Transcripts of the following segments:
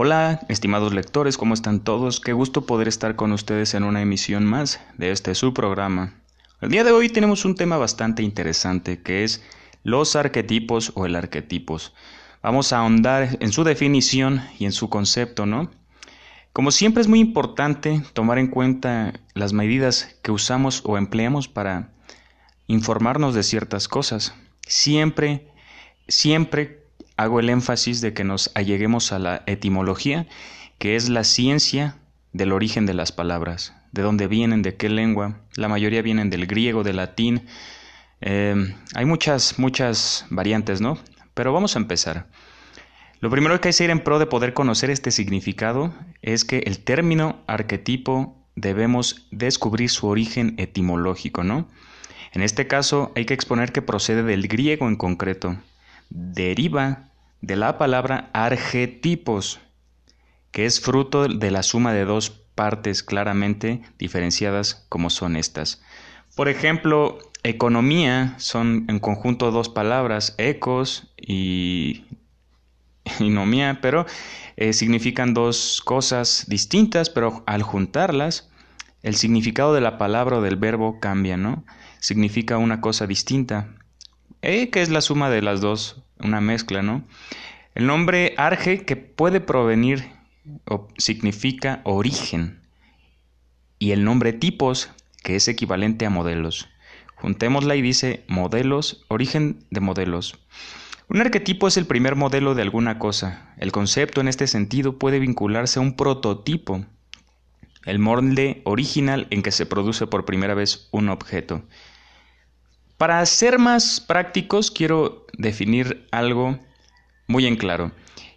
Hola, estimados lectores, ¿cómo están todos? Qué gusto poder estar con ustedes en una emisión más de este su programa. El día de hoy tenemos un tema bastante interesante que es los arquetipos o el arquetipos. Vamos a ahondar en su definición y en su concepto, ¿no? Como siempre es muy importante tomar en cuenta las medidas que usamos o empleamos para informarnos de ciertas cosas. Siempre, siempre hago el énfasis de que nos alleguemos a la etimología, que es la ciencia del origen de las palabras, de dónde vienen, de qué lengua. La mayoría vienen del griego, del latín. Eh, hay muchas, muchas variantes, ¿no? Pero vamos a empezar. Lo primero que hay que hacer en pro de poder conocer este significado es que el término arquetipo debemos descubrir su origen etimológico, ¿no? En este caso hay que exponer que procede del griego en concreto. Deriva de la palabra arquetipos, que es fruto de la suma de dos partes claramente diferenciadas como son estas. Por ejemplo, economía son en conjunto dos palabras, ecos y nomía, pero eh, significan dos cosas distintas, pero al juntarlas, el significado de la palabra o del verbo cambia, ¿no? Significa una cosa distinta. E, que es la suma de las dos una mezcla, ¿no? El nombre arge que puede provenir o significa origen y el nombre tipos que es equivalente a modelos. Juntémosla y dice modelos, origen de modelos. Un arquetipo es el primer modelo de alguna cosa. El concepto en este sentido puede vincularse a un prototipo, el molde original en que se produce por primera vez un objeto. Para ser más prácticos, quiero definir algo muy en claro.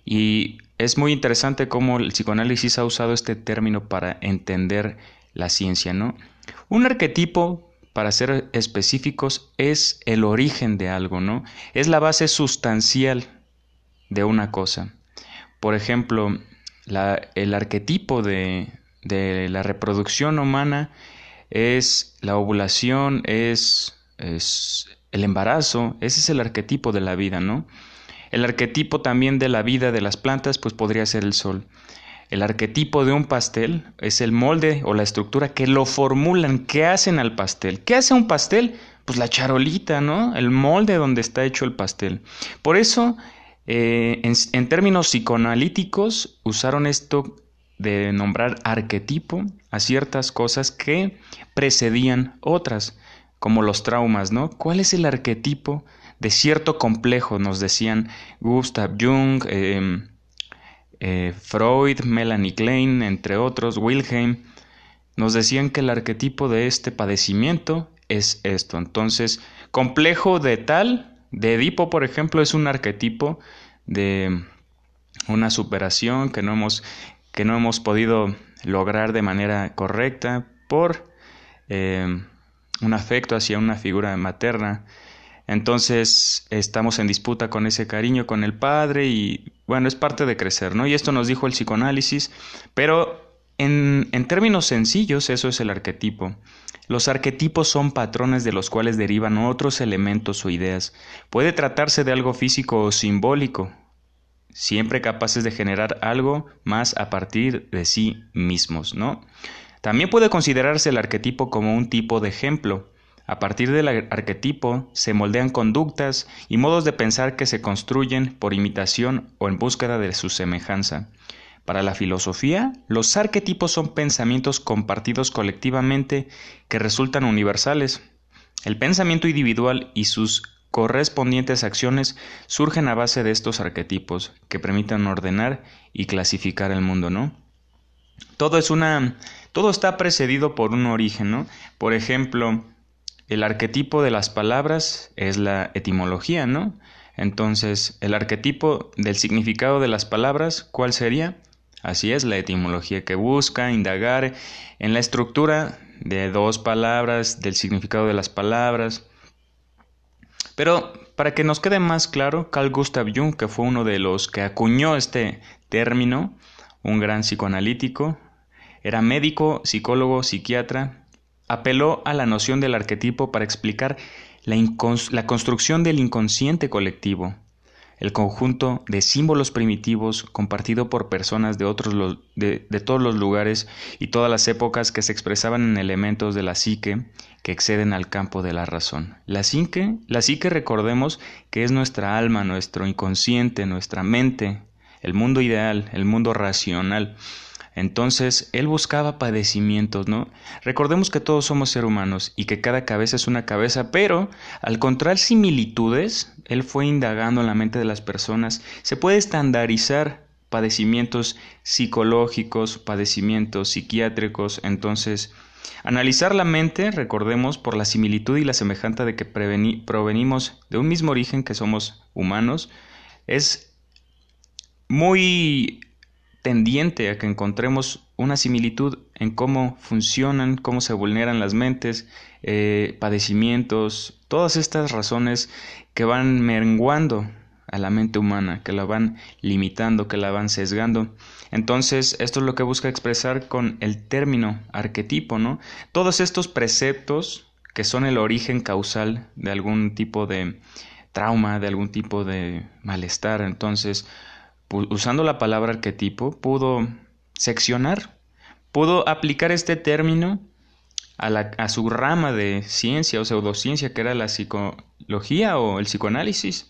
Y es muy interesante cómo el psicoanálisis ha usado este término para entender la ciencia, ¿no? Un arquetipo, para ser específicos, es el origen de algo, ¿no? Es la base sustancial de una cosa. Por ejemplo, el arquetipo de, de la reproducción humana es la ovulación, es es el embarazo, ese es el arquetipo de la vida, ¿no? El arquetipo también de la vida de las plantas, pues podría ser el sol. El arquetipo de un pastel es el molde o la estructura que lo formulan, que hacen al pastel. ¿Qué hace un pastel? Pues la charolita, ¿no? El molde donde está hecho el pastel. Por eso, eh, en términos psicoanalíticos, usaron esto de nombrar arquetipo a ciertas cosas que precedían otras como los traumas, ¿no? ¿Cuál es el arquetipo de cierto complejo? Nos decían Gustav Jung, em, eh, Freud, Melanie Klein, entre otros, Wilhelm, nos decían que el arquetipo de este padecimiento es esto. Entonces, complejo de tal, de Edipo, por ejemplo, es un arquetipo de una superación que no hemos, que no hemos podido lograr de manera correcta por em, un afecto hacia una figura materna. Entonces estamos en disputa con ese cariño con el padre y bueno, es parte de crecer, ¿no? Y esto nos dijo el psicoanálisis, pero en, en términos sencillos eso es el arquetipo. Los arquetipos son patrones de los cuales derivan otros elementos o ideas. Puede tratarse de algo físico o simbólico, siempre capaces de generar algo más a partir de sí mismos, ¿no? También puede considerarse el arquetipo como un tipo de ejemplo. A partir del arquetipo se moldean conductas y modos de pensar que se construyen por imitación o en búsqueda de su semejanza. Para la filosofía, los arquetipos son pensamientos compartidos colectivamente que resultan universales. El pensamiento individual y sus correspondientes acciones surgen a base de estos arquetipos que permitan ordenar y clasificar el mundo, ¿no? Todo es una todo está precedido por un origen, ¿no? Por ejemplo, el arquetipo de las palabras es la etimología, ¿no? Entonces, el arquetipo del significado de las palabras, ¿cuál sería? Así es, la etimología que busca indagar en la estructura de dos palabras, del significado de las palabras. Pero para que nos quede más claro, Carl Gustav Jung, que fue uno de los que acuñó este término, un gran psicoanalítico, era médico, psicólogo, psiquiatra. Apeló a la noción del arquetipo para explicar la, construcción del inconsciente colectivo. el conjunto de símbolos primitivos compartido por personas de, otros de, todos los lugares y todas las épocas que se expresaban en elementos de la psique que exceden al campo de la razón. La psique, la psique recordemos que es nuestra alma, nuestro inconsciente, nuestra mente, el mundo ideal, el mundo racional. Entonces, él buscaba padecimientos, ¿no? Recordemos que todos somos seres humanos y que cada cabeza es una cabeza, pero al encontrar similitudes, él fue indagando en la mente de las personas. Se puede estandarizar padecimientos psicológicos, padecimientos psiquiátricos, entonces, analizar la mente, recordemos, por la similitud y la semejanza de que provenimos de un mismo origen que somos humanos, es muy tendiente a que encontremos una similitud en cómo funcionan, cómo se vulneran las mentes, eh, padecimientos, todas estas razones que van menguando a la mente humana, que la van limitando, que la van sesgando. Entonces, esto es lo que busca expresar con el término arquetipo, ¿no? Todos estos preceptos que son el origen causal de algún tipo de trauma, de algún tipo de malestar. Entonces, usando la palabra arquetipo, pudo seccionar, pudo aplicar este término a, la, a, su rama de ciencia o pseudociencia, que era la psicología o el psicoanálisis.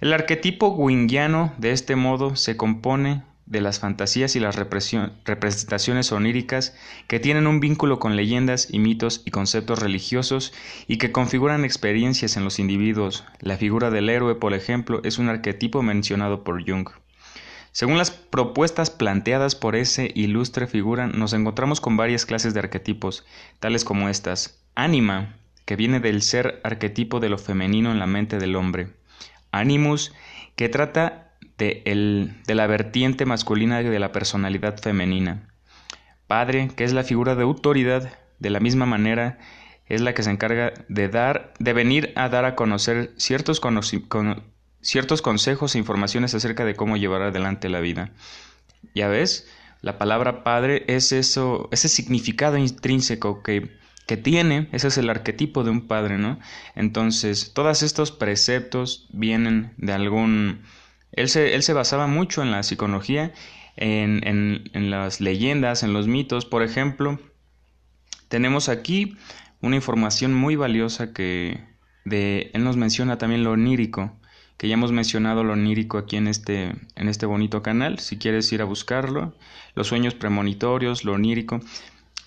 El arquetipo wingiano, de este modo, se compone de las fantasías y las representaciones oníricas que tienen un vínculo con leyendas y mitos y conceptos religiosos y que configuran experiencias en los individuos. La figura del héroe, por ejemplo, es un arquetipo mencionado por Jung. Según las propuestas planteadas por ese ilustre figura, nos encontramos con varias clases de arquetipos, tales como estas. Ánima, que viene del ser arquetipo de lo femenino en la mente del hombre. Animus, que trata de la vertiente masculina de la personalidad femenina. Padre, que es la figura de autoridad, de la misma manera es la que se encarga de dar, de venir a dar a conocer ciertos conocimientos ciertos consejos e informaciones acerca de cómo llevar adelante la vida. Ya ves, la palabra padre es eso, ese significado intrínseco que, que tiene, ese es el arquetipo de un padre, ¿no? Entonces, todos estos preceptos vienen de algún... Él se, él se basaba mucho en la psicología, en, en, en las leyendas, en los mitos. Por ejemplo, tenemos aquí una información muy valiosa que de, él nos menciona también lo onírico que ya hemos mencionado lo onírico aquí en este, en este bonito canal, si quieres ir a buscarlo, los sueños premonitorios, lo onírico.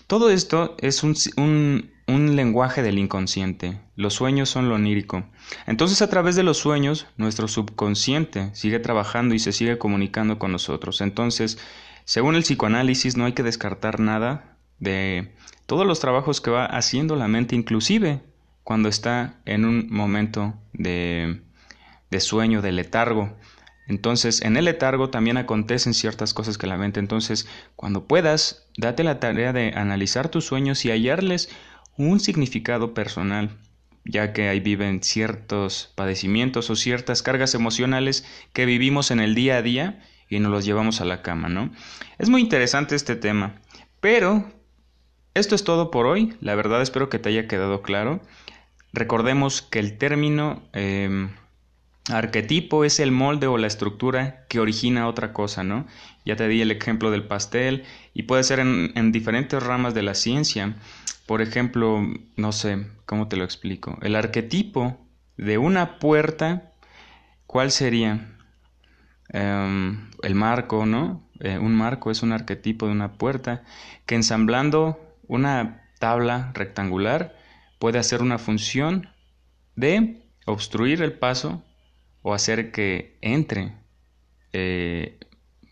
Todo esto es un, un, un lenguaje del inconsciente. Los sueños son lo onírico. Entonces a través de los sueños, nuestro subconsciente sigue trabajando y se sigue comunicando con nosotros. Entonces, según el psicoanálisis, no hay que descartar nada de todos los trabajos que va haciendo la mente, inclusive cuando está en un momento de de sueño, de letargo. Entonces, en el letargo también acontecen ciertas cosas que la mente. Entonces, cuando puedas, date la tarea de analizar tus sueños y hallarles un significado personal, ya que ahí viven ciertos padecimientos o ciertas cargas emocionales que vivimos en el día a día y nos los llevamos a la cama, ¿no? Es muy interesante este tema, pero esto es todo por hoy. La verdad espero que te haya quedado claro. Recordemos que el término... Em, Arquetipo es el molde o la estructura que origina otra cosa, ¿no? Ya te di el ejemplo del pastel y puede ser en, diferentes ramas de la ciencia. Por ejemplo, no sé, ¿cómo te lo explico? El arquetipo de una puerta, ¿cuál sería? Em, el marco, ¿no? Eh, un marco es un arquetipo de una puerta que ensamblando una tabla rectangular puede hacer una función de obstruir el paso o hacer que entre eh,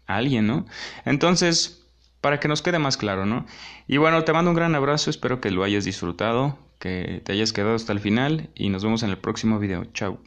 alguien, ¿no? Entonces, para que nos quede más claro, ¿no? Y bueno, te mando un gran abrazo, espero que lo hayas disfrutado, que te hayas quedado hasta el final y nos vemos en el próximo video. Chao.